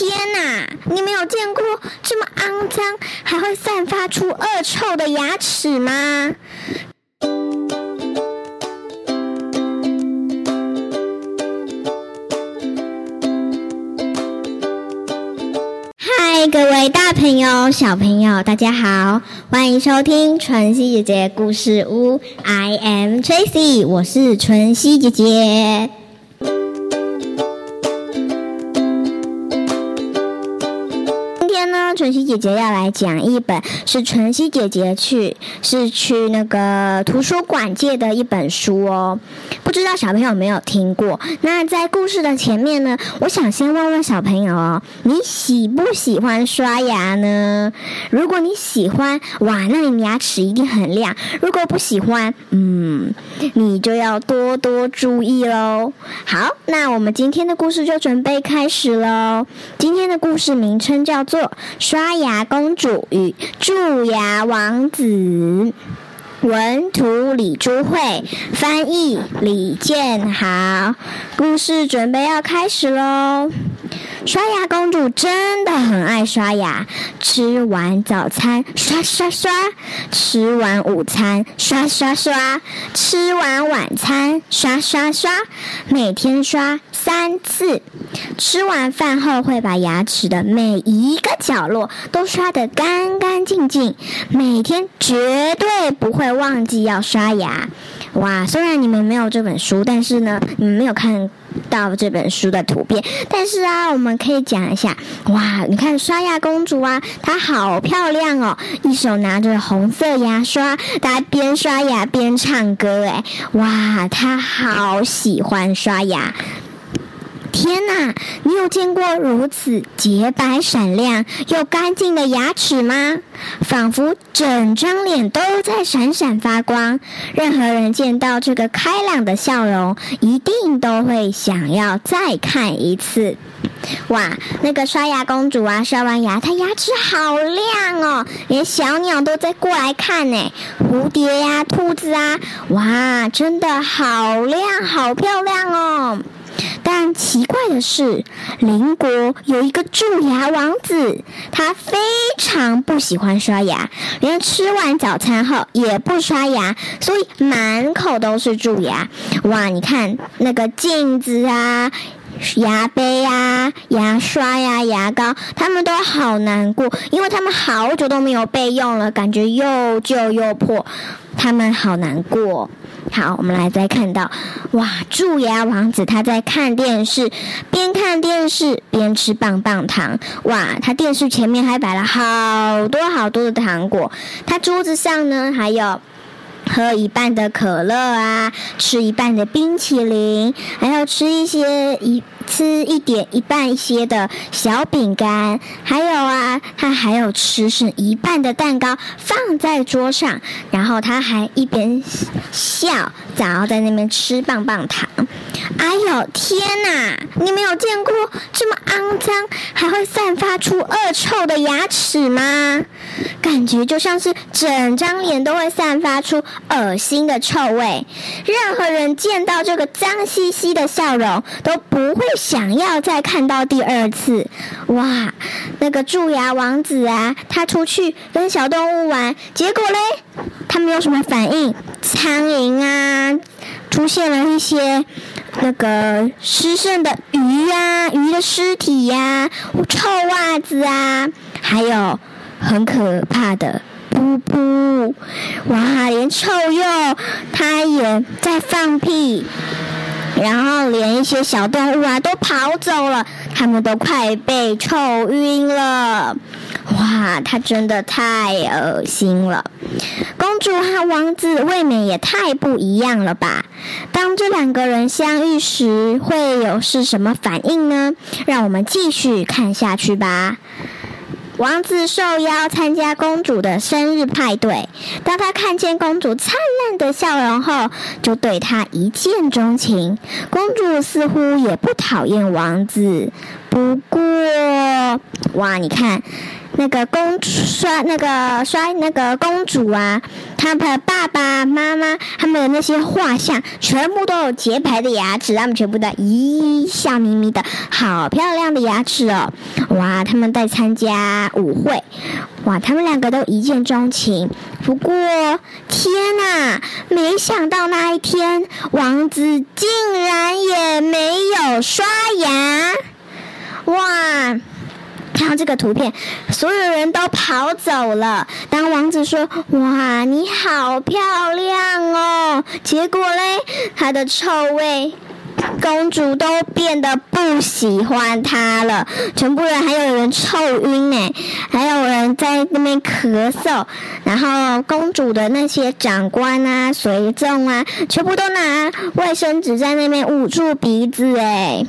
天哪！你们有见过这么肮脏还会散发出恶臭的牙齿吗？嗨，各位大朋友、小朋友，大家好，欢迎收听晨曦姐姐故事屋。I am Tracy，我是晨曦姐姐。晨曦姐姐要来讲一本，是晨曦姐姐去是去那个图书馆借的一本书哦。不知道小朋友有没有听过？那在故事的前面呢，我想先问问小朋友哦，你喜不喜欢刷牙呢？如果你喜欢，哇，那你牙齿一定很亮；如果不喜欢，嗯，你就要多多注意喽。好，那我们今天的故事就准备开始喽。今天的故事名称叫做。刷牙公主与蛀牙王子，文图李珠慧，翻译李建豪。故事准备要开始喽！刷牙公主真的很爱刷牙，吃完早餐刷刷刷，吃完午餐刷刷刷，吃完晚餐刷刷刷，每天刷三次。吃完饭后会把牙齿的每一个角落都刷得干干净净，每天绝对不会忘记要刷牙。哇，虽然你们没有这本书，但是呢，你们没有看到这本书的图片，但是啊，我们可以讲一下。哇，你看刷牙公主啊，她好漂亮哦，一手拿着红色牙刷，她边刷牙边唱歌，哎，哇，她好喜欢刷牙。天哪，你有见过如此洁白闪亮又干净的牙齿吗？仿佛整张脸都在闪闪发光。任何人见到这个开朗的笑容，一定都会想要再看一次。哇，那个刷牙公主啊，刷完牙，她牙齿好亮哦，连小鸟都在过来看呢。蝴蝶呀，兔子啊，哇，真的好亮，好漂亮哦。但奇怪的是，邻国有一个蛀牙王子，他非常不喜欢刷牙，连吃完早餐后也不刷牙，所以满口都是蛀牙。哇，你看那个镜子啊、牙杯呀、牙刷呀、牙膏，他们都好难过，因为他们好久都没有备用了，感觉又旧又破，他们好难过。好，我们来再看到，哇，蛀牙王子他在看电视，边看电视边吃棒棒糖。哇，他电视前面还摆了好多好多的糖果，他桌子上呢还有喝一半的可乐啊，吃一半的冰淇淋，还要吃一些一。吃一点一半一些的小饼干，还有啊，他还有吃剩一半的蛋糕放在桌上，然后他还一边笑，然后在那边吃棒棒糖。哎呦天哪！你没有见过这么肮脏还会散发出恶臭的牙齿吗？感觉就像是整张脸都会散发出恶心的臭味。任何人见到这个脏兮兮的笑容都不会。想要再看到第二次，哇！那个蛀牙王子啊，他出去跟小动物玩，结果嘞，他没有什么反应。苍蝇啊，出现了一些那个失身的鱼啊，鱼的尸体呀，臭袜子啊，还有很可怕的噗噗，哇！连臭鼬它也在放屁。然后连一些小动物啊都跑走了，他们都快被臭晕了。哇，他真的太恶心了！公主和王子未免也太不一样了吧？当这两个人相遇时，会有是什么反应呢？让我们继续看下去吧。王子受邀参加公主的生日派对。当他看见公主灿烂的笑容后，就对她一见钟情。公主似乎也不讨厌王子。不过，哇，你看那个公刷那个刷那个公主啊，他们的爸爸妈妈他们的那些画像，全部都有洁白的牙齿，他们全部的咦笑眯眯的，好漂亮的牙齿哦！哇，他们在参加舞会，哇，他们两个都一见钟情。不过天哪，没想到那一天，王子竟然也没有刷牙。看这个图片，所有人都跑走了。当王子说：“哇，你好漂亮哦！”结果嘞，他的臭味，公主都变得不喜欢他了。全部人还有人臭晕呢，还有人在那边咳嗽。然后公主的那些长官啊、随从啊，全部都拿卫生纸在那边捂住鼻子哎。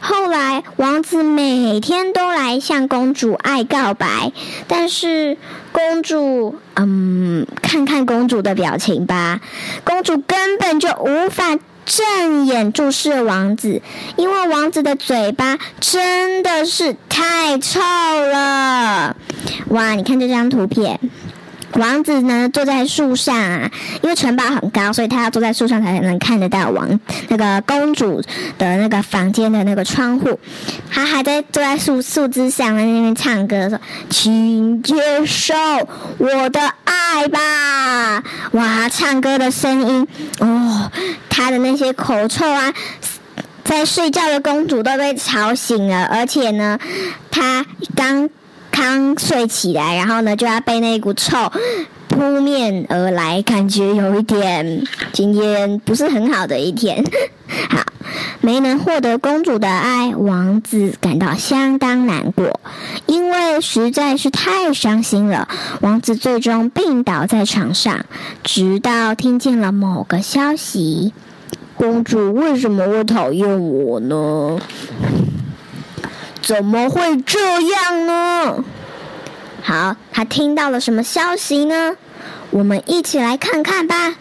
后来，王子每天都来向公主爱告白，但是公主，嗯，看看公主的表情吧，公主根本就无法正眼注视王子，因为王子的嘴巴真的是太臭了。哇，你看这张图片。王子呢，坐在树上啊，因为城堡很高，所以他要坐在树上才能看得到王那个公主的那个房间的那个窗户。他还在坐在树树枝上，在那边唱歌说：“请接受我的爱吧！”哇，唱歌的声音哦，他的那些口臭啊，在睡觉的公主都被吵醒了，而且呢，他刚。刚睡起来，然后呢就要被那股臭扑面而来，感觉有一点今天不是很好的一天。好，没能获得公主的爱，王子感到相当难过，因为实在是太伤心了。王子最终病倒在床上，直到听见了某个消息：公主为什么会讨厌我呢？怎么会这样呢？好，他听到了什么消息呢？我们一起来看看吧。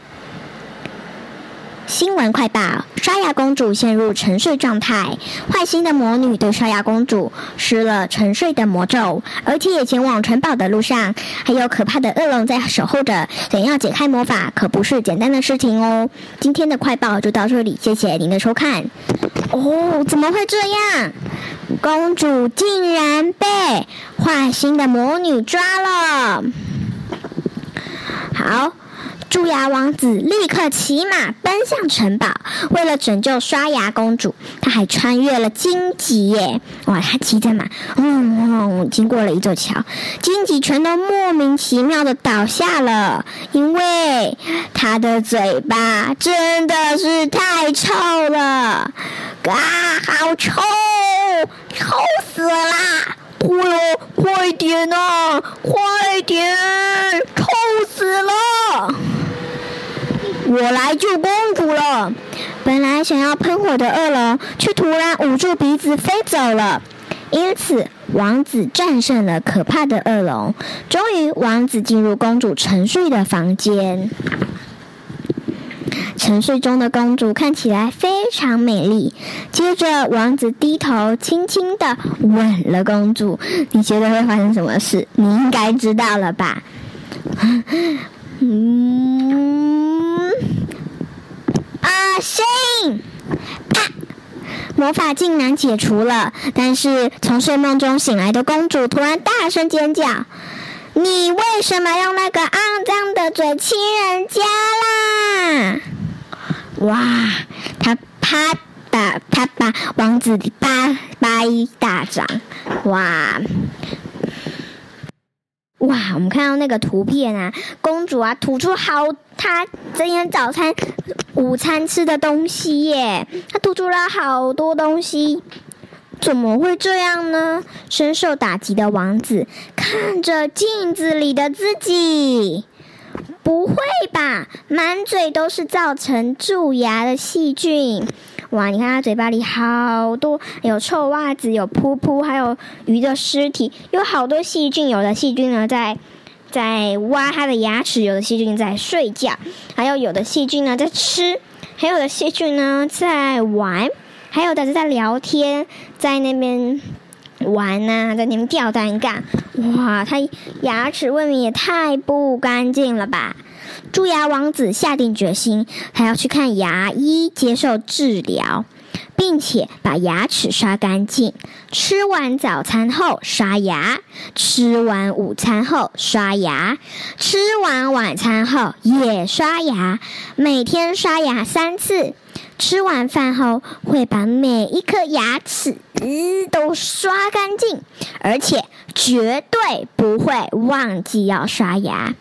新闻快报：刷牙公主陷入沉睡状态，坏心的魔女对刷牙公主施了沉睡的魔咒，而且也前往城堡的路上还有可怕的恶龙在守候着。想要解开魔法可不是简单的事情哦。今天的快报就到这里，谢谢您的收看。哦，怎么会这样？公主竟然被坏心的魔女抓了！好，蛀牙王子立刻骑马奔向城堡，为了拯救刷牙公主，他还穿越了荆棘耶！哇，他骑着马，嗯，经过了一座桥，荆棘全都莫名其妙的倒下了，因为他的嘴巴真的是太臭了。啊，好臭，臭死啦！骷髅，快点呐，快点，臭死了！我来救公主了。本来想要喷火的恶龙，却突然捂住鼻子飞走了。因此，王子战胜了可怕的恶龙。终于，王子进入公主沉睡的房间。沉睡中的公主看起来非常美丽。接着，王子低头轻轻的吻了公主。你觉得会发生什么事？你应该知道了吧？嗯，啊，信！魔法竟然解除了。但是，从睡梦中醒来的公主突然大声尖叫：“你为什么用那个肮脏的嘴亲人家啦？”哇！他啪把他把王子啪啪一大掌，哇哇！我们看到那个图片啊，公主啊吐出好她今天早餐、午餐吃的东西耶，她吐出了好多东西，怎么会这样呢？深受打击的王子看着镜子里的自己。不会吧！满嘴都是造成蛀牙的细菌，哇！你看他嘴巴里好多，有臭袜子，有噗噗，还有鱼的尸体，有好多细菌。有的细菌呢在在挖他的牙齿，有的细菌在睡觉，还有有的细菌呢在吃，还有的细菌呢在玩，还有的在聊天，在那边玩呐，在里面吊单杠。哇，他牙齿未免也太不干净了吧！蛀牙王子下定决心，还要去看牙医接受治疗，并且把牙齿刷干净。吃完早餐后刷牙，吃完午餐后刷牙，吃完晚餐后也刷牙，每天刷牙三次。吃完饭后会把每一颗牙齿嗯都刷干净，而且绝对不会忘记要刷牙。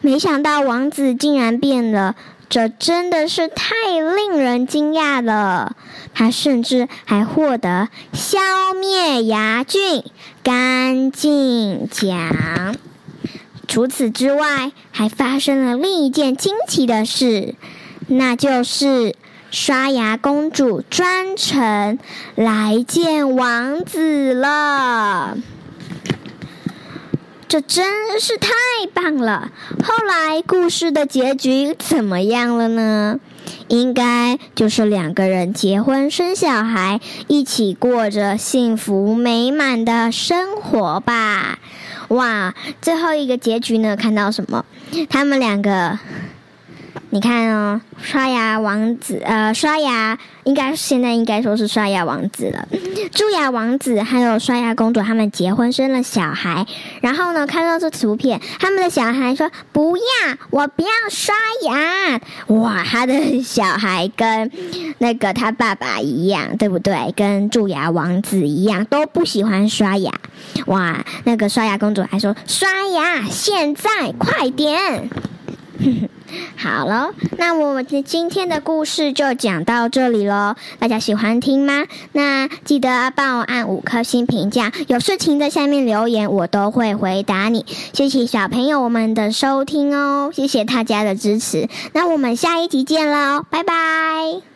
没想到王子竟然变了，这真的是太令人惊讶了。他甚至还获得消灭牙菌干净奖。除此之外，还发生了另一件惊奇的事，那就是刷牙公主专程来见王子了。这真是太棒了！后来故事的结局怎么样了呢？应该就是两个人结婚生小孩，一起过着幸福美满的生活吧。哇，最后一个结局呢？看到什么？他们两个。你看哦，刷牙王子，呃，刷牙应该现在应该说是刷牙王子了。蛀牙王子还有刷牙公主他们结婚生了小孩，然后呢，看到这图片，他们的小孩说：“不要，我不要刷牙。”哇，他的小孩跟那个他爸爸一样，对不对？跟蛀牙王子一样，都不喜欢刷牙。哇，那个刷牙公主还说：“刷牙，现在快点。”好了，那我们今天的故事就讲到这里喽。大家喜欢听吗？那记得帮我按五颗星评价。有事情在下面留言，我都会回答你。谢谢小朋友们的收听哦，谢谢大家的支持。那我们下一集见喽，拜拜。